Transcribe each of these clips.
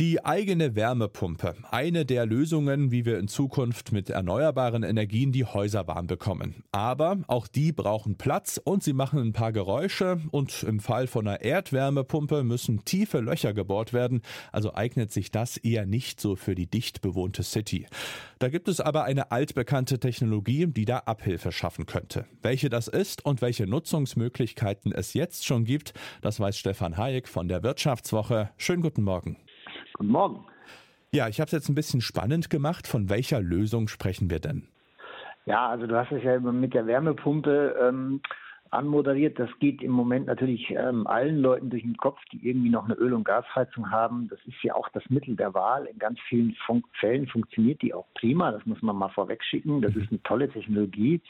Die eigene Wärmepumpe. Eine der Lösungen, wie wir in Zukunft mit erneuerbaren Energien die Häuser warm bekommen. Aber auch die brauchen Platz und sie machen ein paar Geräusche und im Fall von einer Erdwärmepumpe müssen tiefe Löcher gebohrt werden. Also eignet sich das eher nicht so für die dicht bewohnte City. Da gibt es aber eine altbekannte Technologie, die da Abhilfe schaffen könnte. Welche das ist und welche Nutzungsmöglichkeiten es jetzt schon gibt, das weiß Stefan Hayek von der Wirtschaftswoche. Schönen guten Morgen. Guten Morgen. Ja, ich habe es jetzt ein bisschen spannend gemacht. Von welcher Lösung sprechen wir denn? Ja, also du hast es ja mit der Wärmepumpe ähm, anmoderiert. Das geht im Moment natürlich ähm, allen Leuten durch den Kopf, die irgendwie noch eine Öl- und Gasheizung haben. Das ist ja auch das Mittel der Wahl. In ganz vielen Fun Fällen funktioniert die auch prima. Das muss man mal vorweg schicken. Das ist eine tolle Technologie,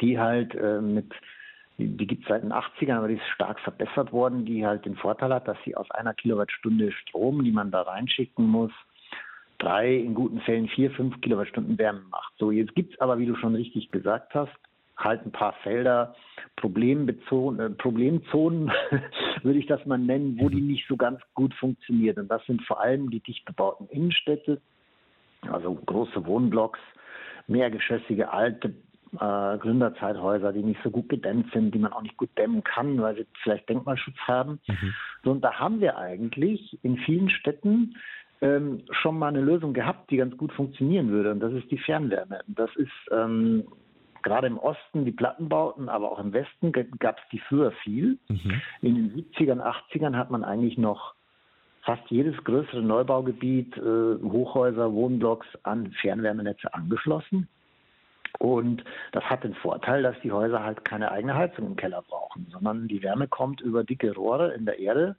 die halt äh, mit die gibt es seit den 80ern, aber die ist stark verbessert worden, die halt den Vorteil hat, dass sie aus einer Kilowattstunde Strom, die man da reinschicken muss, drei, in guten Fällen vier, fünf Kilowattstunden Wärme macht. So, jetzt gibt's aber, wie du schon richtig gesagt hast, halt ein paar Felder, Problembezogen, äh, Problemzonen, würde ich das mal nennen, wo die mhm. nicht so ganz gut funktioniert. Und das sind vor allem die dicht bebauten Innenstädte, also große Wohnblocks, mehrgeschossige alte äh, Gründerzeithäuser, die nicht so gut gedämmt sind, die man auch nicht gut dämmen kann, weil sie vielleicht Denkmalschutz haben. Mhm. So, und da haben wir eigentlich in vielen Städten ähm, schon mal eine Lösung gehabt, die ganz gut funktionieren würde. Und das ist die Fernwärme. Das ist ähm, gerade im Osten die Plattenbauten, aber auch im Westen gab es die früher viel. Mhm. In den 70ern, 80ern hat man eigentlich noch fast jedes größere Neubaugebiet, äh, Hochhäuser, Wohnblocks an Fernwärmenetze angeschlossen. Und das hat den Vorteil, dass die Häuser halt keine eigene Heizung im Keller brauchen, sondern die Wärme kommt über dicke Rohre in der Erde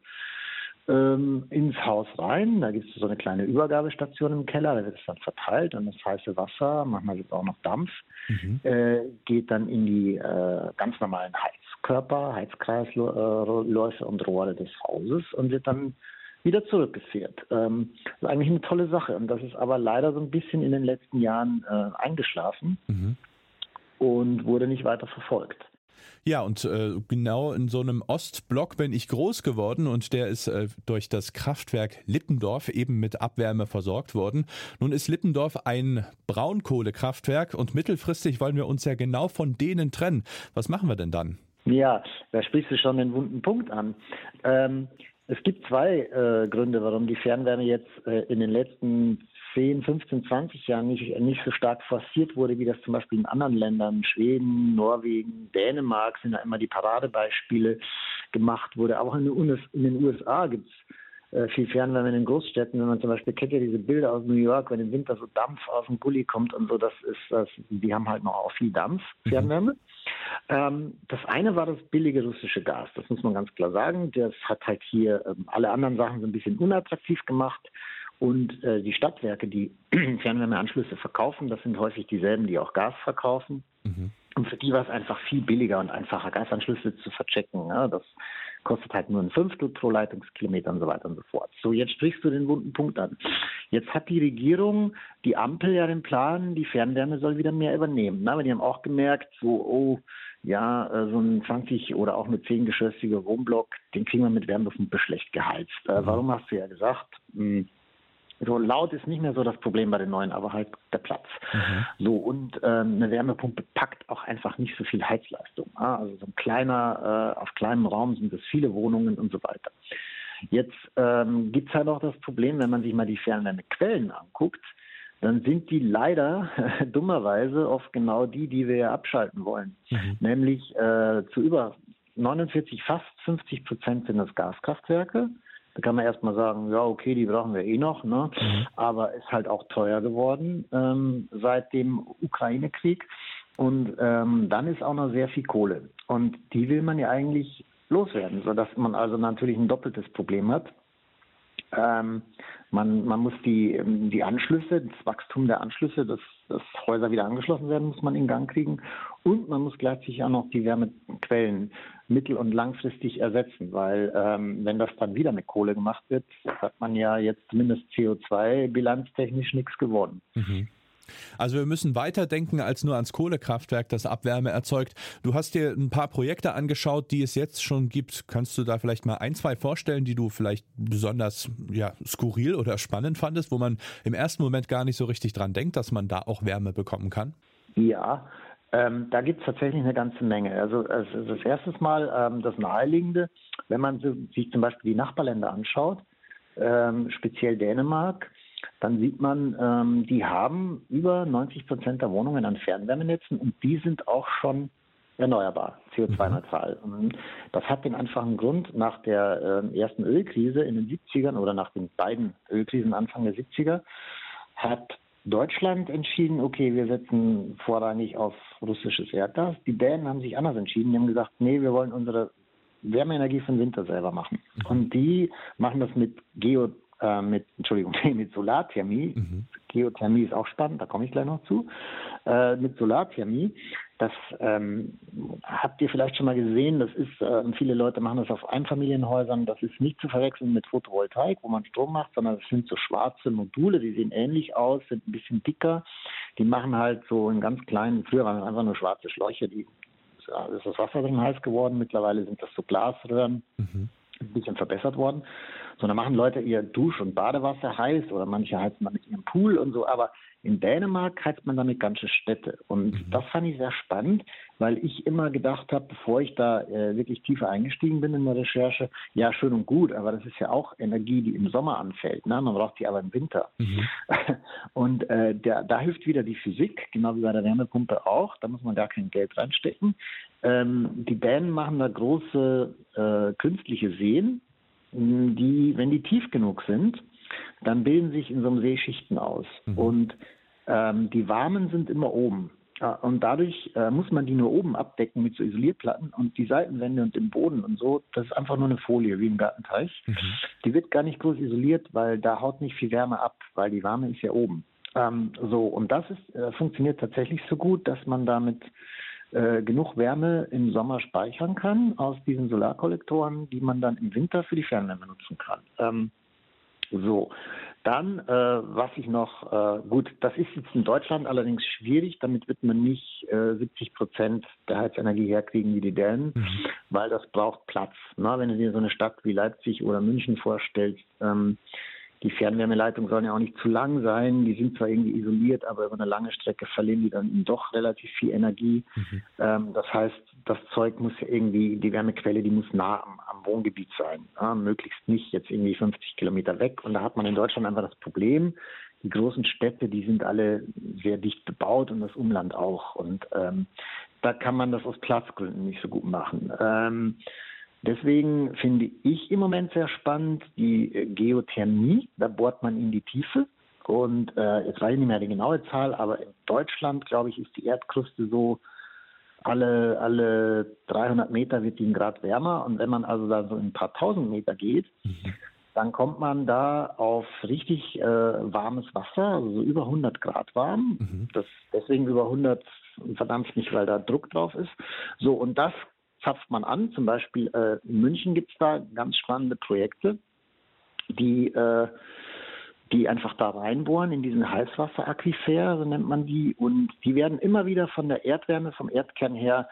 ähm, ins Haus rein. Da gibt es so eine kleine Übergabestation im Keller, da wird es dann verteilt und das heiße Wasser, manchmal gibt es auch noch Dampf, mhm. äh, geht dann in die äh, ganz normalen Heizkörper, Heizkreisläufe und Rohre des Hauses und wird dann wieder zurückgeführt. Ähm, das ist eigentlich eine tolle Sache. Und das ist aber leider so ein bisschen in den letzten Jahren äh, eingeschlafen mhm. und wurde nicht weiter verfolgt. Ja, und äh, genau in so einem Ostblock bin ich groß geworden und der ist äh, durch das Kraftwerk Lippendorf eben mit Abwärme versorgt worden. Nun ist Lippendorf ein Braunkohlekraftwerk und mittelfristig wollen wir uns ja genau von denen trennen. Was machen wir denn dann? Ja, da sprichst du schon den wunden Punkt an. Ähm, es gibt zwei äh, Gründe, warum die Fernwärme jetzt äh, in den letzten 10, 15, 20 Jahren nicht, nicht so stark forciert wurde, wie das zum Beispiel in anderen Ländern, Schweden, Norwegen, Dänemark sind da immer die Paradebeispiele gemacht wurde. Auch in den, USA gibt es viel Fernwärme in den Großstädten. Wenn man zum Beispiel kennt ja diese Bilder aus New York, wenn im Winter so Dampf aus dem Gully kommt und so, das ist das, die haben halt noch auch viel Dampf. Fernwärme. Mhm. Ähm, das eine war das billige russische Gas, das muss man ganz klar sagen. Das hat halt hier ähm, alle anderen Sachen so ein bisschen unattraktiv gemacht. Und äh, die Stadtwerke, die Fernwärmeanschlüsse verkaufen, das sind häufig dieselben, die auch Gas verkaufen. Mhm. Und für die war es einfach viel billiger und einfacher, Gasanschlüsse zu verchecken. Ja, das kostet halt nur ein Fünftel pro Leitungskilometer und so weiter und so fort. So, jetzt sprichst du den wunden Punkt an. Jetzt hat die Regierung, die Ampel ja den Plan, die Fernwärme soll wieder mehr übernehmen. Na, aber die haben auch gemerkt, so, oh, ja, äh, so ein 20 oder auch eine 10-geschossige Wohnblock, den kriegen wir mit Wärmepumpe schlecht geheizt. Äh, mhm. warum hast du ja gesagt? Mh, so laut ist nicht mehr so das Problem bei den neuen, aber halt der Platz. Mhm. So und ähm, eine Wärmepumpe packt auch einfach nicht so viel Heizleistung. Ah, also so ein kleiner, äh, auf kleinem Raum sind es viele Wohnungen und so weiter. Jetzt ähm, gibt es halt auch das Problem, wenn man sich mal die Fernwärmequellen anguckt, dann sind die leider dummerweise oft genau die, die wir abschalten wollen. Mhm. Nämlich äh, zu über 49, fast 50 Prozent sind das Gaskraftwerke da kann man erstmal sagen, ja, okay, die brauchen wir eh noch, ne? Mhm. aber ist halt auch teuer geworden ähm, seit dem Ukraine-Krieg. Und ähm, dann ist auch noch sehr viel Kohle. Und die will man ja eigentlich loswerden, sodass man also natürlich ein doppeltes Problem hat. Ähm, man, man muss die, die Anschlüsse, das Wachstum der Anschlüsse, dass, dass Häuser wieder angeschlossen werden, muss man in Gang kriegen. Und man muss gleichzeitig auch noch die Wärmequellen mittel- und langfristig ersetzen, weil ähm, wenn das dann wieder mit Kohle gemacht wird, hat man ja jetzt zumindest CO2-bilanztechnisch nichts gewonnen. Mhm. Also wir müssen weiterdenken als nur ans Kohlekraftwerk, das Abwärme erzeugt. Du hast dir ein paar Projekte angeschaut, die es jetzt schon gibt. Kannst du da vielleicht mal ein, zwei vorstellen, die du vielleicht besonders ja, skurril oder spannend fandest, wo man im ersten Moment gar nicht so richtig dran denkt, dass man da auch Wärme bekommen kann? Ja, ähm, da gibt es tatsächlich eine ganze Menge. Also, also das erste Mal ähm, das Naheliegende, wenn man sich zum Beispiel die Nachbarländer anschaut, ähm, speziell Dänemark, dann sieht man, ähm, die haben über 90 Prozent der Wohnungen an Fernwärmenetzen und die sind auch schon erneuerbar, CO2-neutral. Mhm. Das hat den einfachen Grund, nach der äh, ersten Ölkrise in den 70ern oder nach den beiden Ölkrisen Anfang der 70er hat Deutschland entschieden, okay, wir setzen vorrangig auf russisches Erdgas. Die Dänen haben sich anders entschieden. Die haben gesagt, nee, wir wollen unsere Wärmeenergie von Winter selber machen. Mhm. Und die machen das mit Geo äh, mit, Entschuldigung, mit Solarthermie. Mhm. Geothermie ist auch spannend, da komme ich gleich noch zu. Äh, mit Solarthermie, das ähm, habt ihr vielleicht schon mal gesehen, das ist, äh, viele Leute machen das auf Einfamilienhäusern, das ist nicht zu verwechseln mit Photovoltaik, wo man Strom macht, sondern das sind so schwarze Module, die sehen ähnlich aus, sind ein bisschen dicker, die machen halt so in ganz kleinen, früher waren das einfach nur schwarze Schläuche, die ja, ist das Wasser drin heiß geworden, mittlerweile sind das so Glasröhren. Mhm ein bisschen verbessert worden. Sondern machen Leute ihr Dusch- und Badewasser heiß oder manche heizen damit ihren Pool und so. Aber in Dänemark heizt man damit ganze Städte. Und mhm. das fand ich sehr spannend, weil ich immer gedacht habe, bevor ich da äh, wirklich tiefer eingestiegen bin in der Recherche, ja, schön und gut, aber das ist ja auch Energie, die im Sommer anfällt. Ne? Man braucht sie aber im Winter. Mhm. Und äh, der, da hilft wieder die Physik, genau wie bei der Wärmepumpe auch. Da muss man gar kein Geld reinstecken. Ähm, die Dänen machen da große äh, künstliche Seen, die, wenn die tief genug sind, dann bilden sich in so einem See Schichten aus. Mhm. Und ähm, die warmen sind immer oben. Und dadurch äh, muss man die nur oben abdecken mit so Isolierplatten und die Seitenwände und den Boden und so, das ist einfach nur eine Folie wie im Gartenteich. Mhm. Die wird gar nicht groß isoliert, weil da haut nicht viel Wärme ab, weil die Wärme ist ja oben. Ähm, so, und das ist, äh, funktioniert tatsächlich so gut, dass man damit äh, genug Wärme im Sommer speichern kann aus diesen Solarkollektoren, die man dann im Winter für die Fernwärme nutzen kann. Ähm, so, dann, äh, was ich noch, äh, gut, das ist jetzt in Deutschland allerdings schwierig, damit wird man nicht äh, 70 Prozent der Heizenergie herkriegen wie die Dänen, mhm. weil das braucht Platz. Na, wenn du dir so eine Stadt wie Leipzig oder München vorstellst, ähm, die Fernwärmeleitungen sollen ja auch nicht zu lang sein. Die sind zwar irgendwie isoliert, aber über eine lange Strecke verlieren die dann doch relativ viel Energie. Mhm. Ähm, das heißt, das Zeug muss irgendwie, die Wärmequelle, die muss nah am, am Wohngebiet sein. Ja, möglichst nicht jetzt irgendwie 50 Kilometer weg. Und da hat man in Deutschland einfach das Problem, die großen Städte, die sind alle sehr dicht bebaut und das Umland auch. Und ähm, da kann man das aus Platzgründen nicht so gut machen. Ähm, Deswegen finde ich im Moment sehr spannend die äh, Geothermie. Da bohrt man in die Tiefe. Und äh, jetzt weiß ich nicht mehr die genaue Zahl, aber in Deutschland, glaube ich, ist die Erdkruste so, alle, alle 300 Meter wird die ein Grad wärmer. Und wenn man also da so ein paar tausend Meter geht, mhm. dann kommt man da auf richtig äh, warmes Wasser, also so über 100 Grad warm. Mhm. Das deswegen über 100 verdammt nicht, weil da Druck drauf ist. So, und das zapft man an. Zum Beispiel äh, in München gibt es da ganz spannende Projekte, die, äh, die einfach da reinbohren in diesen Heißwasseraquifer, so nennt man die. Und die werden immer wieder von der Erdwärme, vom Erdkern her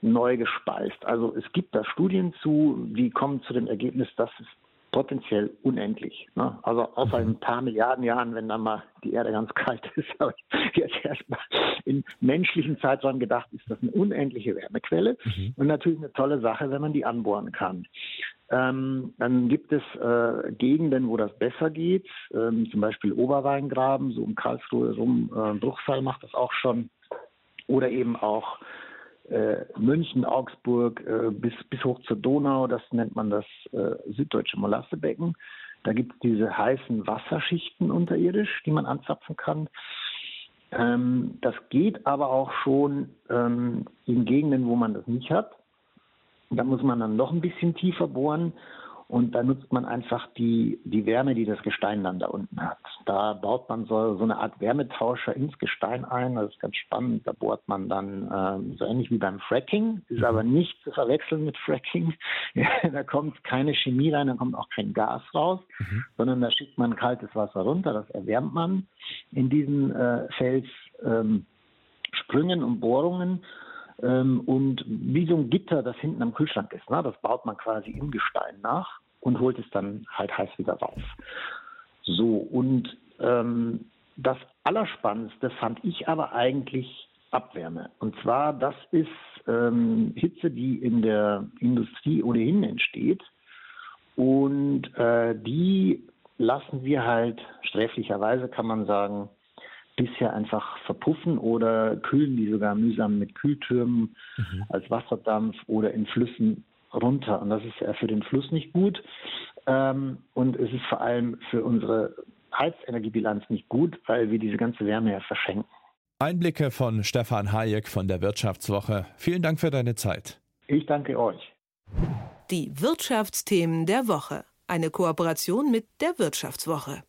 neu gespeist. Also es gibt da Studien zu, die kommen zu dem Ergebnis, dass es potenziell unendlich. Ne? Also außer in ein paar Milliarden Jahren, wenn dann mal die Erde ganz kalt ist. Aber jetzt erstmal in menschlichen Zeitraum gedacht, ist das eine unendliche Wärmequelle mhm. und natürlich eine tolle Sache, wenn man die anbohren kann. Ähm, dann gibt es äh, Gegenden, wo das besser geht, ähm, zum Beispiel Oberweingraben, so um Karlsruhe rum, äh, Bruchsal macht das auch schon. Oder eben auch äh, München, Augsburg äh, bis, bis hoch zur Donau, das nennt man das äh, süddeutsche Molassebecken. Da gibt es diese heißen Wasserschichten unterirdisch, die man anzapfen kann. Ähm, das geht aber auch schon ähm, in Gegenden, wo man das nicht hat. Da muss man dann noch ein bisschen tiefer bohren. Und da nutzt man einfach die, die Wärme, die das Gestein dann da unten hat. Da baut man so, so eine Art Wärmetauscher ins Gestein ein. Das ist ganz spannend. Da bohrt man dann ähm, so ähnlich wie beim Fracking, ist aber mhm. nicht zu verwechseln mit Fracking. da kommt keine Chemie rein, da kommt auch kein Gas raus, mhm. sondern da schickt man kaltes Wasser runter, das erwärmt man in diesen äh, Felssprüngen ähm, und Bohrungen ähm, und wie so ein Gitter, das hinten am Kühlschrank ist. Ne? Das baut man quasi im Gestein nach und holt es dann halt heiß wieder raus. So, und ähm, das Allerspannendste fand ich aber eigentlich Abwärme. Und zwar, das ist ähm, Hitze, die in der Industrie ohnehin entsteht. Und äh, die lassen wir halt sträflicherweise, kann man sagen, bisher einfach verpuffen oder kühlen die sogar mühsam mit Kühltürmen mhm. als Wasserdampf oder in Flüssen runter. Und das ist ja für den Fluss nicht gut. Ähm, und es ist vor allem für unsere Heizenergiebilanz nicht gut, weil wir diese ganze Wärme ja verschenken. Einblicke von Stefan Hayek von der Wirtschaftswoche. Vielen Dank für deine Zeit. Ich danke euch. Die Wirtschaftsthemen der Woche. Eine Kooperation mit der Wirtschaftswoche.